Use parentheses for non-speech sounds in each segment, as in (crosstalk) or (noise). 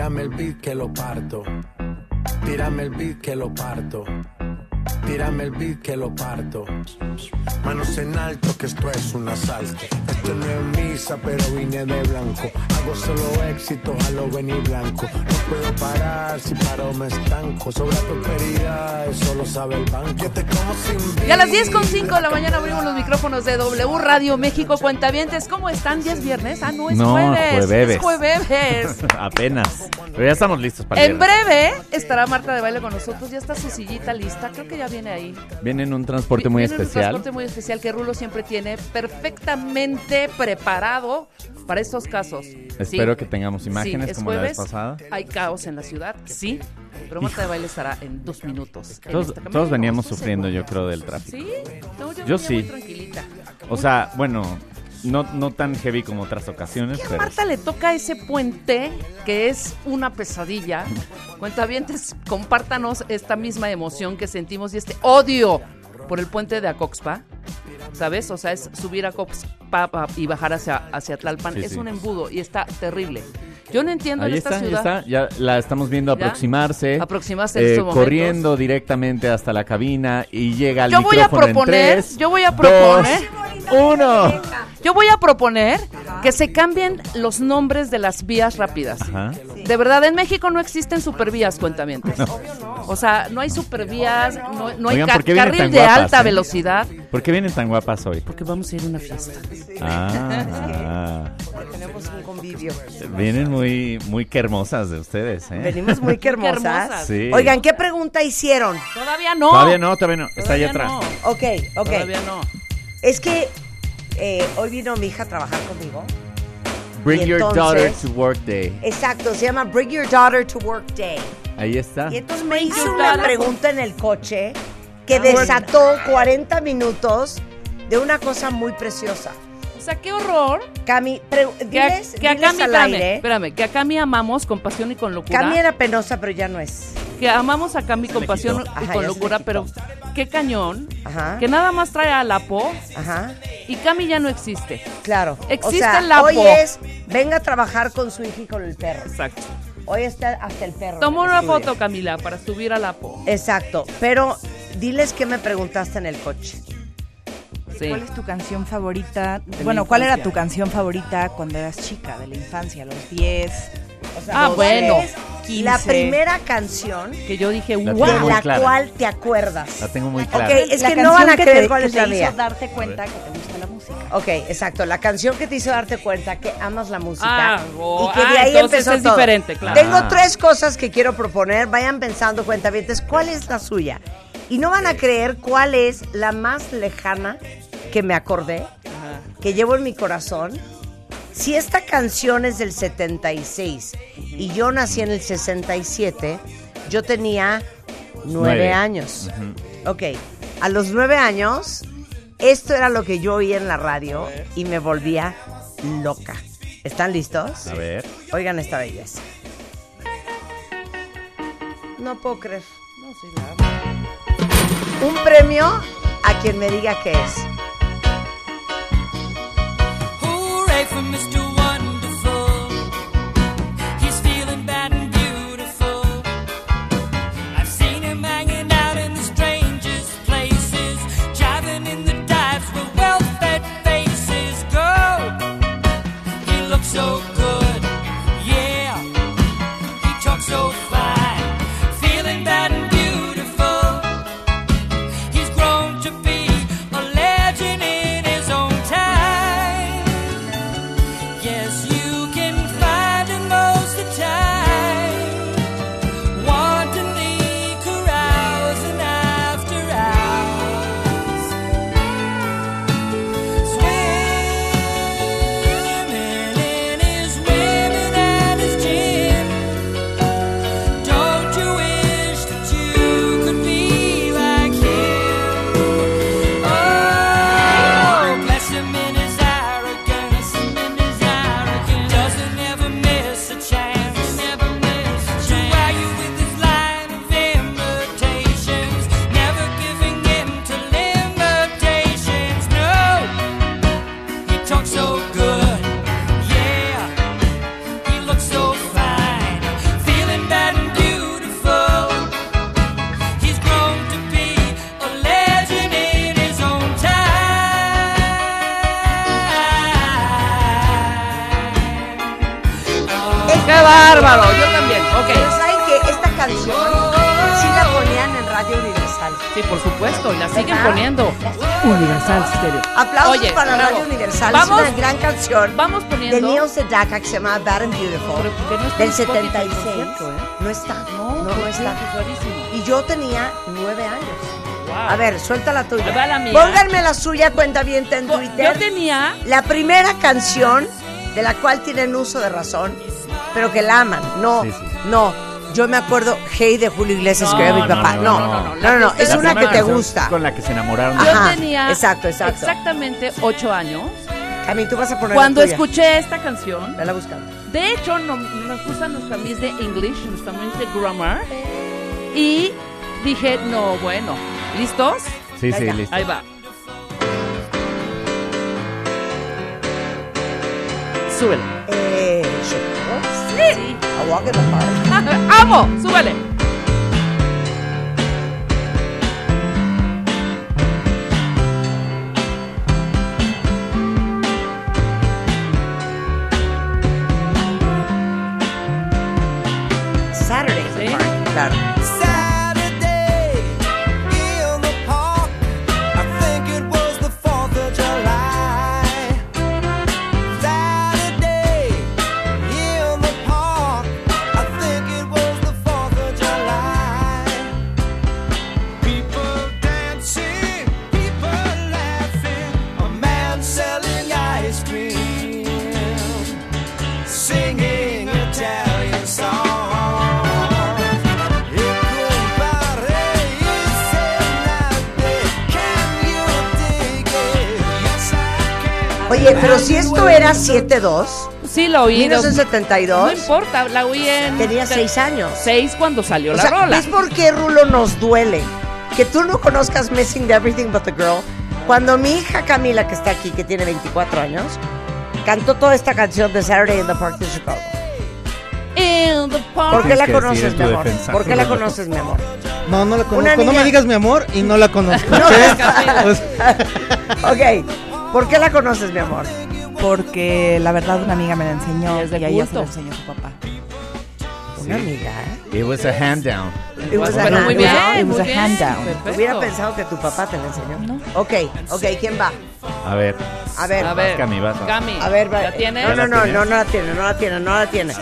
Tírame el beat que lo parto. Tírame el beat que lo parto. Tírame el beat que lo parto. Manos en alto que esto es un asalto. Esto no es misa, pero vine de blanco. Hago solo éxito, a lo venir blanco. No puedo parar, si paro me estanco. Sobre prosperidad, eso lo sabe el banco. Yo te como sin Y a las 10 con 5 de la mañana abrimos los micrófonos de W Radio México Cuentavientes. ¿Cómo están? ¿Ya es viernes? Ah, no, es No, jueves. jueves. Es jueves. (laughs) Apenas. Pero ya estamos listos para en viernes. breve estará Marta de Baile con nosotros. Ya está su sillita lista. Creo que ya viene ahí. Viene en un transporte muy Viene en un especial. transporte muy especial que Rulo siempre tiene perfectamente preparado para estos casos. Espero Sí. que tengamos imágenes Sí, es como la vez jueves, pasada. Hay caos en la ciudad, sí. Pero Marta de Baile estará en dos minutos. en Todos, todos veníamos ¿Estás sufriendo, yo creo, del tráfico. ¿Sí? No, yo, sí. muy tranquilita. O sea, bueno, no, no tan heavy como otras ocasiones, a pero Marta le toca ese puente que es una pesadilla. (laughs) Cuentavientes, compártanos esta misma emoción que sentimos y este odio por el puente de Acoxpa. ¿Sabes? O sea, es subir a Acoxpa pa- y bajar hacia, hacia Tlalpan. Sí, es sí. un embudo y está terrible. Yo no entiendo ahí en esta está, ciudad. está. Ya la estamos viendo ¿Ya? aproximarse. Aproximarse en eh, estos corriendo directamente hasta la cabina y llega al Yo voy a micrófono en proponer, tres, yo voy a dos, proponer, uno. yo voy a proponer que se cambien los nombres de las vías rápidas. Ajá. De verdad, en México no existen supervías, cuentamientos. O sea, no hay supervías, no, no hay Oigan, ca- ¿por qué vienen carril de guapas, alta eh? velocidad. ¿Por qué vienen tan guapas hoy? Porque vamos a ir a una fiesta. Ah, Tenemos un convivio. vienen muy, muy que hermosas de ustedes, ¿eh? Venimos muy que (laughs) Qué hermosas. Sí. Oigan, ¿qué pregunta hicieron? Todavía no. Todavía no, todavía no. Está allá atrás. no. Ok, ok. Todavía no. Es que eh, hoy vino mi hija a trabajar conmigo. Bring your daughter to work day. Exacto, se llama Bring Your Daughter to Work Day. Ahí está. Y entonces me hizo una pregunta en el coche que Ah, desató 40 minutos de una cosa muy preciosa. O sea, qué horror. Cami, Que, a- diles, que a Cami, al espérame, aire. espérame, que a Cami amamos con pasión y con locura. Cami era penosa, pero ya no es. Que amamos a Cami con pasión y Ajá, con locura, pero qué cañón. Ajá. Que nada más trae a Lapo Ajá, y Cami ya no existe. claro. Existe o sea, el lapo. Hoy es, venga a trabajar con su hija y con el perro. Exacto. Hoy está hasta el perro. El una estudio. foto, Camila, para subir a Lapo. Exacto, pero diles qué me preguntaste en el coche. Sí. ¿Cuál es tu canción favorita? De bueno, ¿cuál era tu canción favorita cuando eras chica, de la infancia, a los 10? O sea, Ah, ¿cuál bueno. La 15? primera canción Que yo dije, La wow. tengo de muy la clara. cual te acuerdas. La tengo muy clara. Ok, es La que no van a canción creer te- cuál que es te la hizo mía. darte cuenta que te gusta la música. Ok, exacto. La canción que te hizo darte cuenta que amas la música Ah, oh, y que de ah, ahí entonces empezó es todo. diferente, claro. Tengo Ah. tres cosas que quiero proponer. Vayan pensando, cuentavientes, ¿cuál es la suya? Y no van a creer cuál es la más lejana que me acordé, que llevo en mi corazón. Si esta canción es del 76 y yo nací en el 67, yo tenía nueve, Nueve. años. Ok, a los nueve años, esto era lo que yo oía en la radio y me volvía loca. ¿Están listos? A ver. Oigan esta belleza. No puedo creer. Un premio a quien me diga qué es. promise Vamos, es una gran canción vamos de poniendo. Neil Sedaka que se llama Bad and Beautiful. Pero no está del en Spotify, 76. por cierto, ¿eh? No está. No, No, está. Es. Y yo tenía nueve años. Wow. A ver, suelta la tuya. Va la mía. Pónganme la suya, cuenta bien en Yo Twitter. tenía. La primera canción de la cual tienen uso de razón, pero que la aman. No, Sí, sí. no. Yo me acuerdo Hey de Julio Iglesias No, que era mi papá. no, No, no, no, no, no, no. no, La que Es una La que te gusta. Con la que se enamoraron. Yo tenía exacto, exacto. exactamente ocho años A mí tú vas a poner cuando la escuché esta canción. Vela buscando. De hecho, no- nos gusta nuestra Miss de English, nuestra Miss de Grammar. Y dije, no, bueno, ¿listos? Sí, sí, Venga. listo. Ahí va. Súbele. Walk in the Park. ¡Amo! ¡Súbele! Pero si esto era 7-2, Sí, la oí. No 1972, importa, la oí en... tenía 6 años. Seis cuando salió O la sea, rola. ¿ves por qué Rulo nos duele? Que tú no conozcas Missing the Everything But the Girl. Cuando mi hija Camila, que está aquí, que tiene 24 años, cantó toda esta canción de Saturday in the Park de Chicago. In the park. ¿Por qué la conoces, mi amor? ¿Por qué la conoces, mi amor? No, no la conozco. Una No me digas mi amor y no la conozco. (laughs) No, ¿ok? (laughs) ¿por qué la conoces, mi amor? Porque la verdad una amiga me la enseñó Y a ella se la enseñó su papá. Una amiga, ¿eh? It was a hand down. It was a Pero hand- muy it bien, was a- it was muy a bien. hand down. Perfecto. Hubiera pensado que tu papá te la enseñó. No. Ok, ok, ¿quién va? A ver. A ver, A ver, Cami, vas a- Cami, a ver, va- ¿la tienes? No, no, no, no, no la tiene, no la tiene, no la tiene.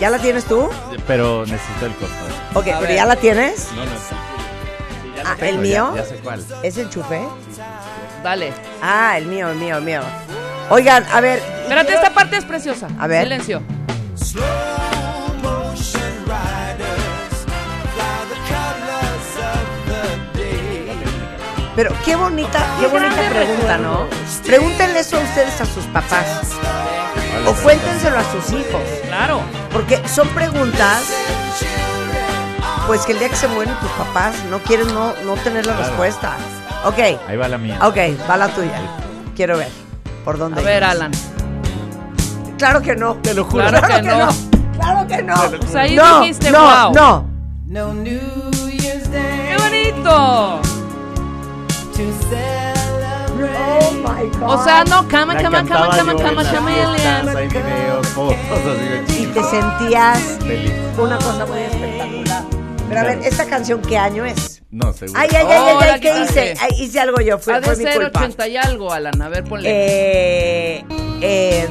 ¿Ya la tienes tú? Pero necesito el costo. Ok, A pero ver. ¿ya la tienes? No, no. sí. Ya Ah, tengo, ¿el ya- mío? Ya, sé cuál. ¿Es enchufe? Dale. Ah, el mío, el mío, el mío. Oigan, a ver. Espérate, quiero- esta parte es preciosa. A ver. Silencio. Pero qué bonita, qué bonita pregunta, ¿no? Pregúntenle eso a ustedes a sus papás. O cuéntenselo a sus hijos. Claro. Porque son preguntas, pues que el día que se mueren tus papás no quieren no, no tener la Claro. respuesta. Ok, Ahí va la mía. ok, va la tuya. Quiero ver. ¿Por dónde? A ver, ibas. Alan. Claro que no. Te lo juro. Claro que no. Claro que no. Pues ahí no, dijiste, no, wow. no. No New Year's Day ¡Qué bonito! to celebrate. Oh my God. O sea, no, cama, cama, cama, cama, cama, chameleon. Hay videos, fotos así de Y te sentías Feliz. una cosa muy espectacular. Pero a ver, ¿esta canción qué año es? No, seguro. Ay, ay, ay, ay, ay, ¿qué hice? Ay, hice algo yo, fue, Ha de fue mi ser culpa. 80 y algo, Alan. A ver, ponle. Eh, eh,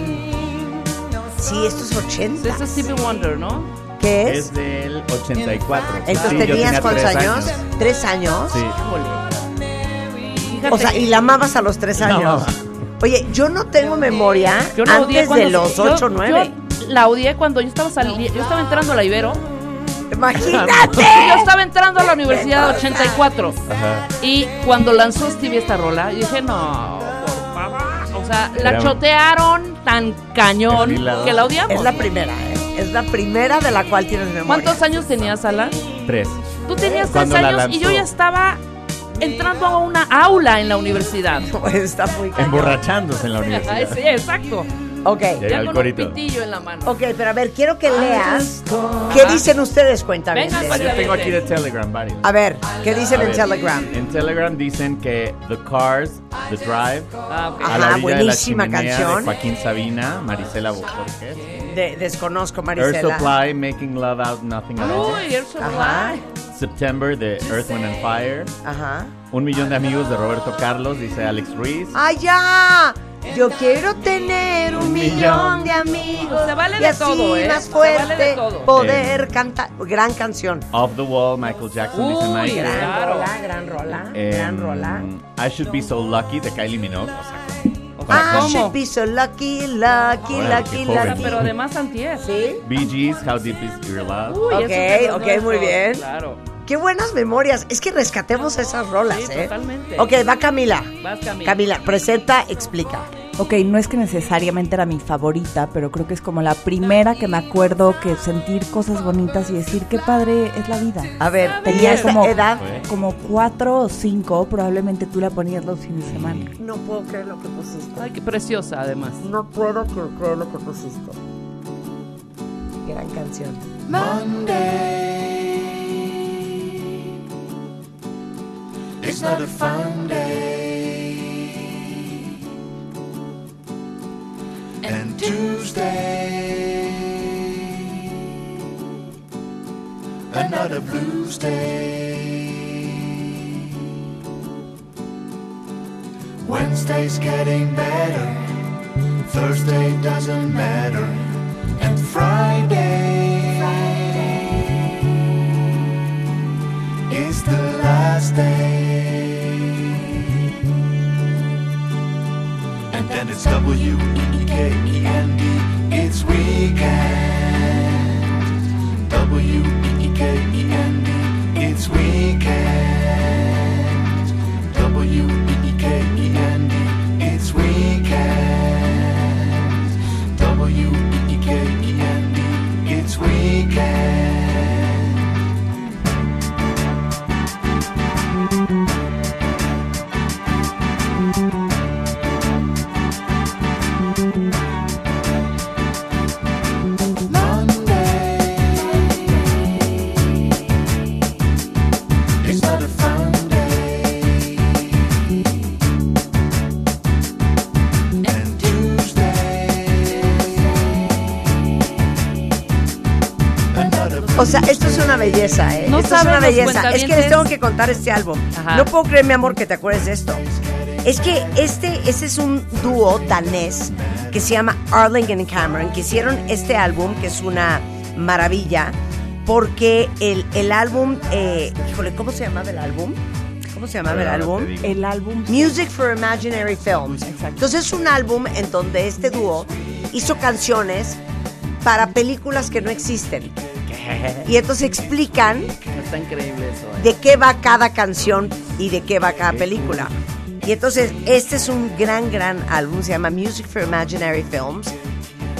sí, esto es 80. Este es Stevie Wonder, ¿no? ¿Qué es? Es del 84. Entonces Sí, yo tenías tenía cuántos tres años? ¿Tres años? Sí. Fíjate O sea, y la amabas a los tres años. amaba. Oye, yo no tengo memoria Yo antes de los yo- 8 o 9. Yo la odié cuando yo estaba sali- yo estaba entrando a la Ibero. Imagínate. (laughs) Yo estaba entrando a la universidad 84. Ajá. Y cuando lanzó Stevie esta rola, yo dije, no, por favor. O sea, la Era- chotearon tan cañón Desfilado. que la odiamos. Es la primera, ¿eh? Es la primera de la cual tienes memoria. ¿Cuántos años tenías, Alan? Tres. Tú tenías tres años y yo ya estaba entrando a una aula en la universidad. (laughs) Está muy cañón. Emborrachándose en la universidad. sí, exacto. Ok. Ya Ya el con un pitillo en la mano. Ok, pero a ver, quiero que leas. ¿Qué dicen ustedes, cuéntame? Venga, Ah, yo tengo aquí de Telegram varios. A ver, ¿qué dicen en Telegram? En Telegram dicen que The Cars, The Drive, Ah, ok. a Ajá, la orilla de la buenísima canción. de Joaquín Sabina, Marisela Borges. De- desconozco, Marisela. Supply, Making Love Out Nothing at All. Uy, Air Supply. Ajá. September de Earth, Wind and Fire. Ajá. Un millón de amigos de Roberto Carlos, dice Alex Ruiz. ¡Ay, ya! Yo quiero tener un millón de amigos. Se vale y de así todo, ¿eh? más Se vale de fuerte todo. poder cantar. Gran canción. Off the Wall, Michael Jackson, dice Uy, Mike. Gran Claro. rola, gran rola, Em, gran rola. I Should Be So Lucky de Kylie Minogue. O sea, O Para sea, I ¿cómo? should be so lucky, lucky, lucky, joven. lucky. Pero además antier. ¿Sí? Bee Gees, How Deep Is Your Love. Uy, Ok, de los ok, muy bien. Claro. Qué buenas memorias. Es que rescatemos esas rolas, Sí, ¿eh? totalmente. Ok, va Camila. Vas, Camila. Camila, presenta, explica. Ok, no es que necesariamente era mi favorita, pero creo que es como la primera que me acuerdo que sentir cosas bonitas y decir qué padre es la vida. A ver, ¿y Tenía como, edad? como cuatro o cinco, probablemente tú la ponías los fines de semana. No puedo creer lo que pusiste. Ay, qué preciosa, además. No puedo creer lo que pusiste. Gran canción. It's not a fun day. And Tuesday, another blues day. Wednesday's getting better. Thursday doesn't matter. And Friday, Friday is the last day. and it's W-E-E-K-E-N-D. It's weekend. W-E-E-K-E-N-D. It's weekend. Belleza, ¿eh? No esto es una belleza. Es que les tengo que contar este álbum. Ajá. No puedo creer, mi amor, que te acuerdes de esto. Es que este, este es un dúo danés que se llama Arlington and Cameron, que hicieron este álbum, que es una maravilla, porque el, el álbum, eh, híjole, ¿cómo se llamaba el álbum? ¿Cómo se llamaba el álbum? El álbum Music for Imaginary Films. Entonces es un álbum en donde este dúo hizo canciones para películas que no existen. Y (laughs) entonces explican Está increíble eso. ¿eh? de qué va cada canción y de qué va cada película. Y entonces este es un gran, gran álbum, se llama Music for Imaginary Films.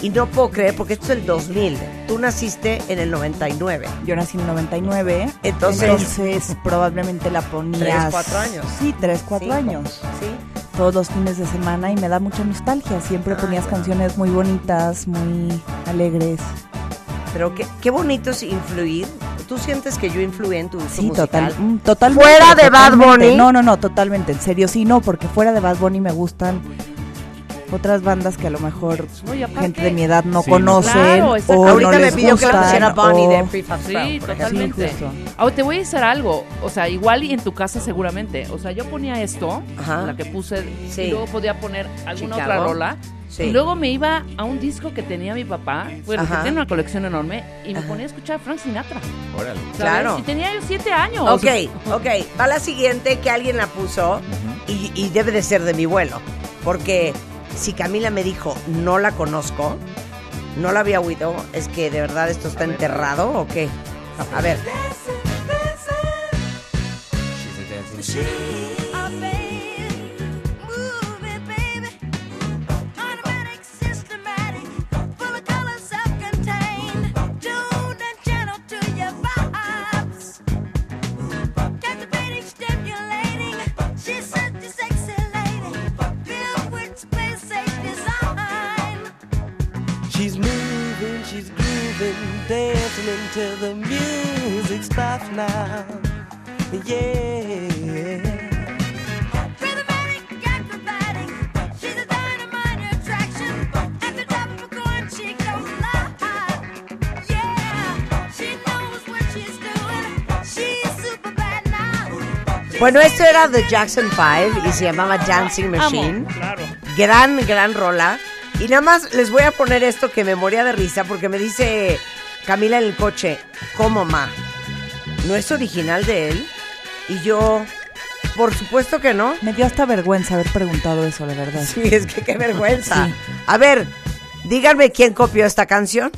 Y no puedo creer porque esto es el 2000. Tú naciste en el 99. Yo nací en el 99, Entonces- entonces, (laughs) probablemente la ponías... Tres, cuatro años. Sí, tres, cuatro Cinco. años. ¿Sí? Todos los fines de semana y me da mucha nostalgia. Siempre ponías canciones muy bonitas, muy alegres. Pero qué, qué bonito es influir. ¿Tú sientes que yo influí en tu gusto Sí, musical? total, mm, totalmente. Fuera de Bad. Bunny. No, no, no, totalmente. En serio, sí, no, porque fuera de Bad Bunny me gustan otras bandas que a lo mejor No, aparte- gente de mi edad no Sí, Claro, exacto. o Ahorita no me les pidió que gustan, pusiera Bonnie o- de Free Fab Sí, totalmente. Sí, justo. Ahora te voy a decir algo, o sea, igual y en tu casa seguramente. O sea, yo ponía esto, Ajá. la que puse, Sí. y luego podía poner alguna Chicago. otra rola. Sí. Y luego me iba a un disco que tenía mi papá, bueno, Ajá. que tiene una colección enorme, y me ponía a escuchar a Frank Sinatra. Órale. ¿sabes? Claro. Y tenía yo siete años. Ok, ok. Va la siguiente que alguien la puso y, y debe de ser de mi vuelo. Porque si Camila me dijo, no la conozco, no la había oído, es que de verdad esto está enterrado o qué. A ver. She's Bueno, esto era The Jackson 5 y se llamaba Dancing Machine. claro. Gran, gran rola. Y nada más les voy a poner esto que me moría de risa porque me dice Camila en el coche, ¿cómo ma? ¿No es original de él? Y yo, por supuesto que no. Me dio hasta vergüenza haber preguntado eso, la verdad. (laughs) Sí, es que qué vergüenza. Sí. A ver, díganme quién copió esta canción.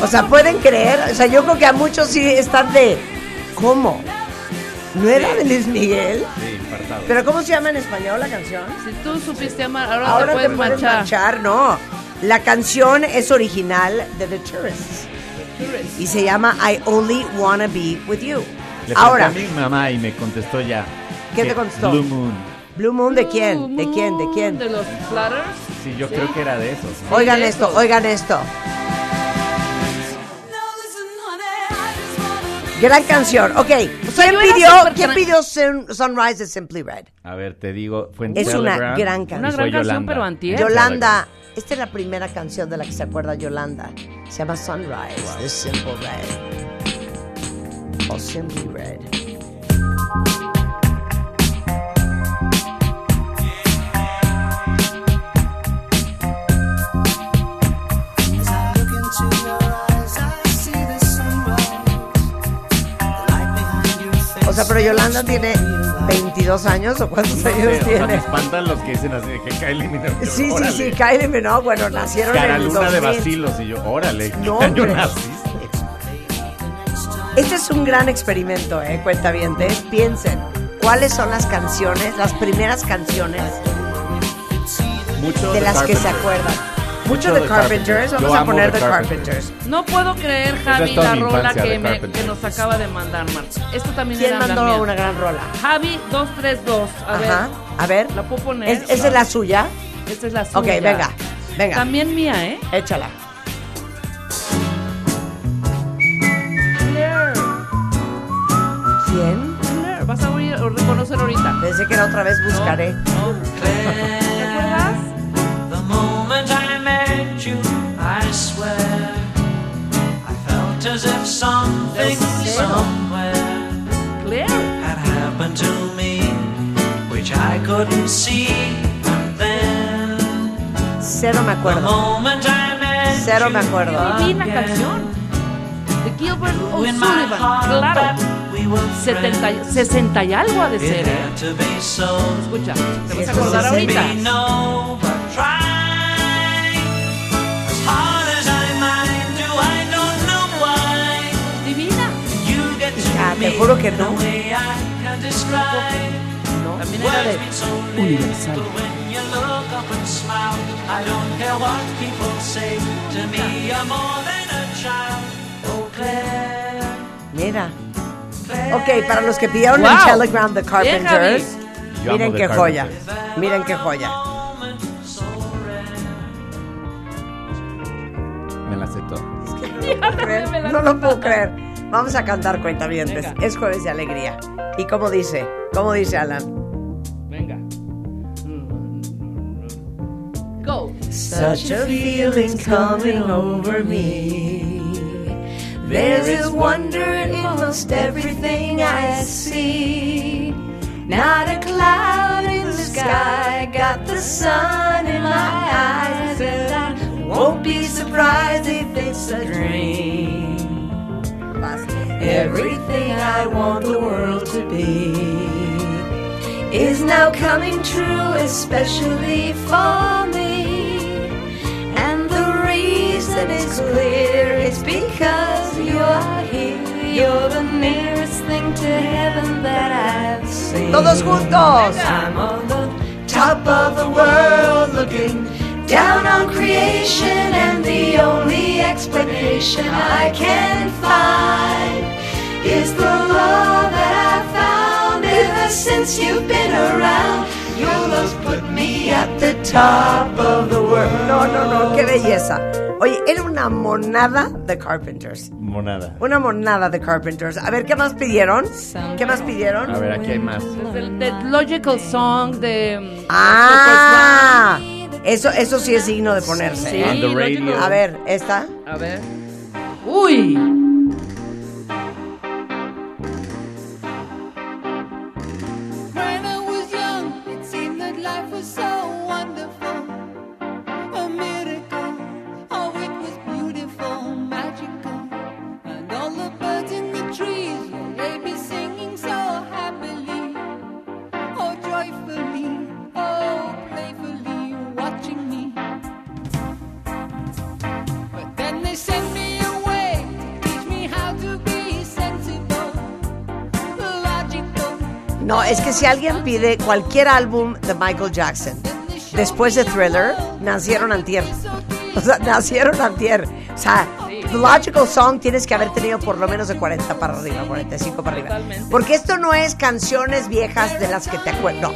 O sea, pueden creer, o sea, yo creo que a muchos sí están de ¿cómo? ¿No era de Luis Miguel? Sí, infartado. ¿Pero cómo se llama en español la canción? Si tú supiste amar, ahora, Ahora te puedes te puedes manchar. manchar, no. La canción es original de The Tourists y se llama I Only Wanna Be With You. Le Ahora, pregunté a mi mamá y me contestó ya. ¿Qué te contestó? Blue Moon. Blue Moon de quién? ¿De quién? ¿De quién? De los Platters. Sí, yo creo que era de esos. Oigan de esto, esos. oigan esto. Gran canción. Ok, ¿quién pidió, ¿quién pidió Sun- Sunrise de Simply Red? A ver, te digo, fue en Es una Telegram gran canción. Una gran canción, Yolanda. pero antier. Yolanda, esta es la primera canción de la que se acuerda Yolanda. Se llama Sunrise de Simple Red. O Simply Red. O sea, pero Yolanda tiene 22 años o cuántos No años sé, o sea, me tiene. espantan los que dicen así de que Kylie Minogue. (laughs) Sí, sí, órale. sí, Kylie Minogue, bueno, nacieron en Cara el luna 2000. de vacilos y yo, órale, ¿qué No, hombre. naciste? Este es un gran experimento, ¿eh? Cuentavientes. Piensen, ¿cuáles son las canciones, las primeras canciones Mucho de las que se Carpenter. acuerdan? Mucho de Carpenters. Carpenters. Vamos a poner The Carpenters. Carpenters. No puedo creer, Javi, la rola que, me- que nos acaba de mandar Marta. Esto también ¿Quién era la mandó mía. una gran rola? Javi 232. A Ajá. ver, A ver. ¿la puedo poner? ¿Es- ¿Esa es la suya? Esta es la suya. Ok, venga, venga. También mía, ¿eh? Échala. Claire. ¿Quién? Claire. Vas a oír, o reconocer ahorita. Pensé que era otra vez Buscaré. No. ¿Te acuerdas? As if something somewhere had happened to me, which I couldn't see. And then, Cero me the acuerdo. moment I met Cero me you, acuerdo. Divina canción. De Gilbert O'Sullivan. Claro. that we were 70, y- friends. 60 y algo ha de ser, ¿eh? had to be so. Escucha, te vas a acordar ahorita. Me, you're more than a child. Oh, Claire, Mira. Claire. Ok, para los que pidieron Wow. en Telegram The Carpenters, miren qué joya. Miren qué joya. Me la creer, no (laughs) lo puedo creer. Vamos a cantar cuentavientes. Venga. Es jueves de alegría. ¿Y cómo dice? ¿Cómo dice Alan? Venga. Go. Such a feeling coming over me. There is wonder in most everything I see. Not a cloud in the sky, got the sun in my eyes, and I won't be surprised if it's a dream. Everything I want the world to be is now coming true, especially for me. And the reason is clear, it's because you are here. You're the nearest thing to heaven that I've seen. Todos juntos. I'm on the top of the world looking down on creation, and the only explanation I can find is the love that I found ever since you've been around. Your love's put me at the top of the world. No, no, no, qué belleza. Oye, era una monada de Carpenters. Monada. Una monada de Carpenters. A ver, ¿qué más pidieron? ¿Qué más pidieron? A ver, aquí hay más. El, The Logical Song de... mm, Ah, eso, eso sí es digno de ponerse. Sí, ¿eh? On the radio. Logical- A ver, esta. A ver. Uy. Si alguien pide cualquier álbum de Michael Jackson después de Thriller, nacieron antier. (laughs) O sea, nacieron antier. O sea, The Logical Song tienes que haber tenido por lo menos de 40 para arriba, 45 para arriba. Porque esto no es canciones viejas de las que te acuerdas. No,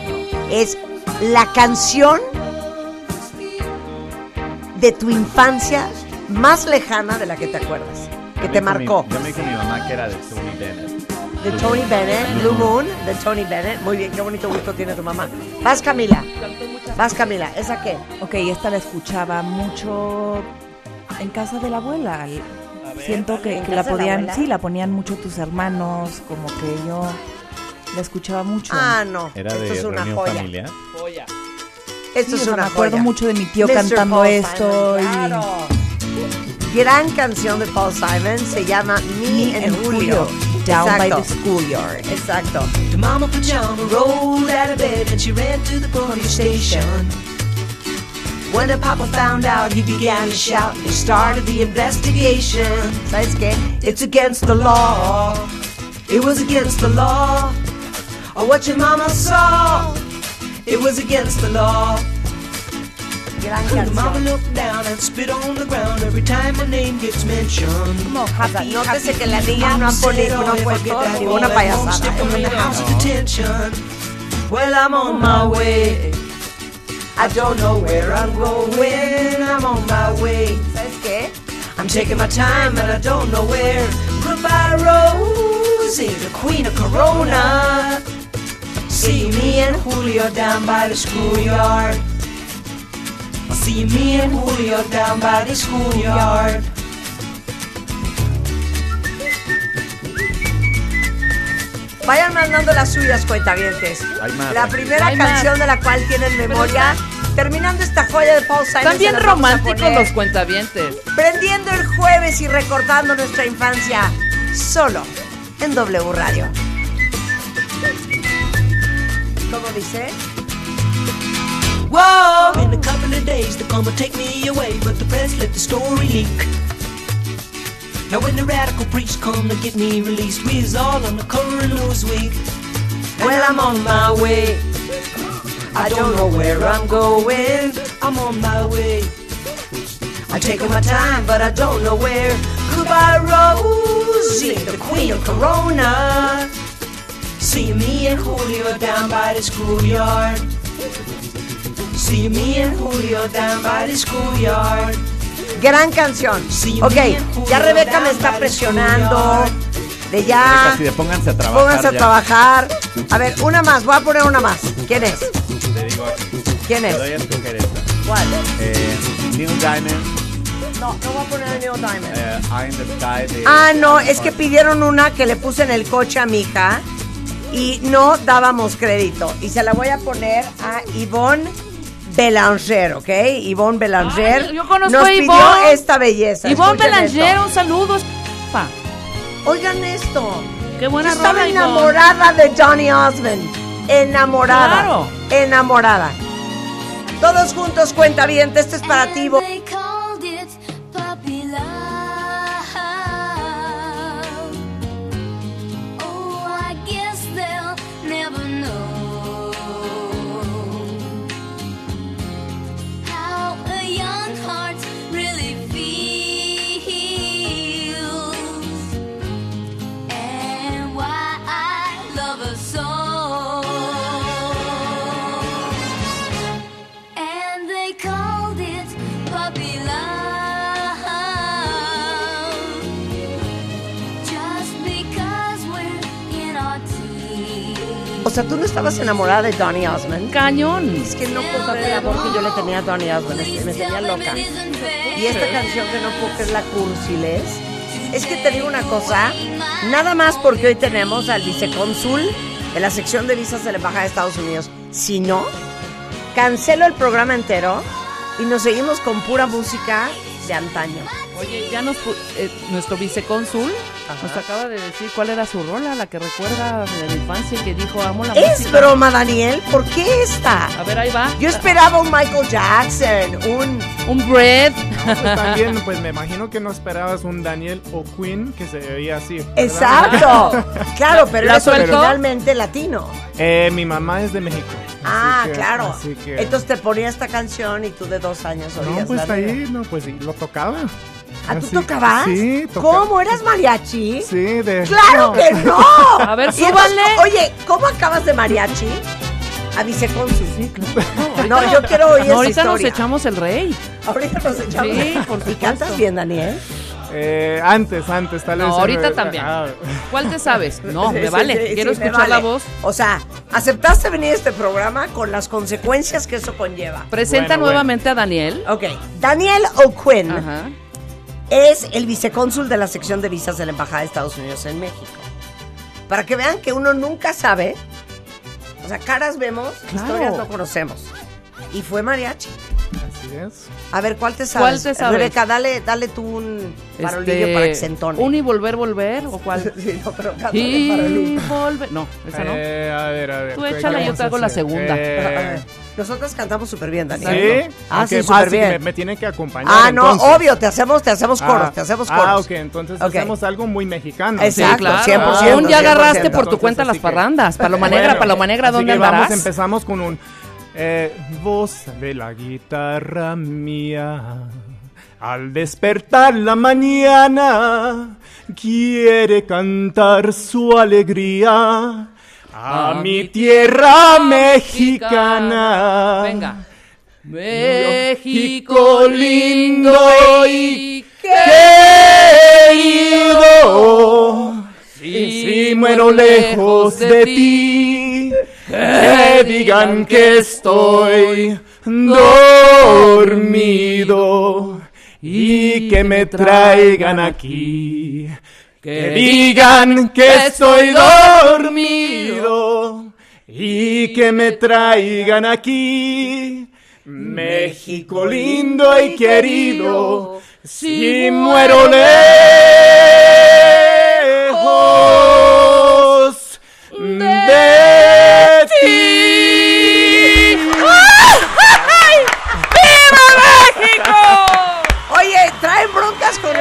es la canción de tu infancia más lejana de la que te acuerdas, que te Me dijo mi- marcó. Ya me dijo mi mamá que era de Tony Bennett. De Tony Bennett, Blue Moon, de Tony Bennett. Muy bien, qué bonito gusto tiene tu mamá. Vas, Camila. Vas, Camila. ¿Esa qué? Ok, esta la escuchaba mucho en casa de la abuela. Siento que, ¿En que la podían, sí, la ponían mucho tus hermanos, como que yo la escuchaba mucho. Ah, no. Era Esto de es una joya. familiar. Joya. Esto Sí, es o sea, una me acuerdo joya. mucho de mi tío Mr. cantando Paul esto Simon, y- claro. Gran canción de Paul Simon se llama Me, and Julio. Down by the schoolyard. Exacto. The mama pajama rolled out of bed and she ran to the police station. When the papa found out, he began to shout and started the investigation. ¿Sabes qué? It's against the law. It was against the law. Or what your mama saw. It was against the law. The mama looked down and spit on the ground every time my name gets mentioned. Sea, nótese que la niña no ha, poni- no ha puesto ninguna payasada. in ¿eh? the house of detention. Well, I'm on my way. I don't know where I'm going. I'm on my way. ¿Sabes qué? I'm taking my time, but I don't know where. Goodbye, Rosie, the queen of Corona. See me and Julio down by the schoolyard. See me and Julio down by the schoolyard. Vayan mandando las suyas, cuentavientes. Hay más, La primera Hay más. canción de la cual tienen memoria. Terminando esta joya de Paul Simon. A románticos los cuentavientes. Prendiendo el jueves y recordando nuestra infancia solo en W Radio. ¿Cómo dice? Whoa! In a couple of days, they're gonna take me away, but the press let the story leak. Now when the radical priests come to get me released, we is all on the cover of Newsweek. Well, I'm on my way. I don't know where I'm going. I'm on my way. I'm taking my time, but I don't know where. Goodbye, Rosie, the queen of Corona. See me and Julio down by the schoolyard. See me and Julio down by the schoolyard. Gran canción. Ok, ya Rebeca me está presionando. De ya. Casi de pónganse a trabajar. Pónganse a ya. trabajar. A ver, una más. Voy a poner una más. ¿Quién es? Te digo aquí. ¿Quién Te es? doy a escoger esta. ¿Cuál? Eh, Neil Diamond, No, no voy a poner Neil Diamond. eh, in the Sky. de- Ah, no, es que pidieron una que le puse en el coche a mi hija y no dábamos crédito. Y se la voy a poner a Yvonne Belanger, ¿ok? Yvonne Belanger Ay, yo conozco nos a pidió Yvonne. esta belleza. Ivonne Escuchen Belanger, esto. un saludo. pa. Oigan esto. Qué buena Yo estaba enamorada de Johnny Osmond. Enamorada. Claro. Enamorada. Todos juntos, cuenta bien. Este es para ti. O sea, tú no estabas enamorada de Donny Osmond. Cañón. Es que no puedo creer el amor que yo le tenía a Donny Osmond. Es que me tenía loca. Y esta canción que no puedo creer la cursiles. Es que te digo una cosa. Nada más porque hoy tenemos al vicecónsul de la sección de visas de la Embajada de Estados Unidos. Si no, cancelo el programa entero y nos seguimos con pura música de antaño. Oye, ya nos eh, nuestro vicecónsul nos acaba de decir cuál era su rola, la que recuerda de la infancia y que dijo amo la Es música. broma, Daniel. ¿Por qué esta? A ver, ahí va. Yo esperaba un Michael Jackson, un un Bread. Pues (laughs) también, pues me imagino que no esperabas un Daniel o Queen que se veía así. ¿verdad? Exacto. (laughs) Claro, pero ¿La es originalmente latino. Eh, mi mamá es de México. Ah, así que- claro. Así que... Entonces te ponía esta canción y tú de dos años oías no, pues ahí, no, pues sí, lo tocaba. ¿Ah, tú tocabas? Sí, tocaba. ¿Cómo? ¿Eras mariachi? Sí, de... ¡Claro no. que no! (laughs) A ver, Y súbanle. Oye, ¿cómo acabas de mariachi? A vicecónsul. Sí, claro. No, yo quiero oír No, esa ahorita nos echamos el rey. Ahorita nos echamos. Sí, por ¿Y supuesto. cantas bien, Daniel? Eh, antes, antes, tal vez. No, ahorita me- también. Ah, ¿Cuál te sabes? (laughs) No, Sí, me vale. sí, Quiero sí, escuchar la voz. O sea, aceptaste venir a este programa con las consecuencias que eso conlleva. Presenta Bueno, nuevamente a Daniel. Ok, Daniel O'Quinn Ajá. Es el vicecónsul de la sección de visas de la Embajada de Estados Unidos en México. Para que vean que uno nunca sabe, o sea, caras vemos, Claro. historias no conocemos. Y fue mariachi. Así es. A ver, ¿cuál te sabes? ¿Cuál te sabes? Rebeca, dale, dale tú un parolillo Este, para que se entone. ¿Un y volver, volver? ¿O cuál? (laughs) Sí, no, pero cántale y volver. No, esa no. Eh, a ver, a ver. Tú ¿qué échala, yo te hago la segunda. A Eh, ver, Nosotros cantamos súper bien, Daniel. ¿Sí? Ah, Ok, sí, súper bien. Me, me tienen que acompañar. Ah, no, obvio, te hacemos, te hacemos coros, Ah, te hacemos coros. Ah, ok, entonces hacemos algo muy mexicano. Exacto, Sí, claro. 100%, Aún ya agarraste 100%. por tu cuenta las que- parrandas. Paloma negra, Bueno, paloma negra, ¿dónde vamos, andarás? empezamos con un eh, voz de la guitarra mía. Al despertar la mañana, quiere cantar su alegría a, mi tierra mexicana. Venga. México lindo y querido. Si muero lejos de ti, que digan que estoy dormido y que me traigan aquí. Que digan que estoy dormido y que me traigan aquí. México lindo y querido, si muero lejos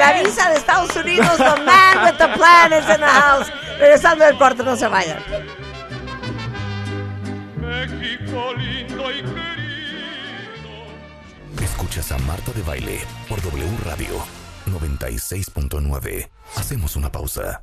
la visa de Estados Unidos. The man with the plan is in the house. Regresando del cuarto, no se vayan. México lindo y querido. Escuchas a Marta de Baile por W Radio 96.9. Hacemos una pausa.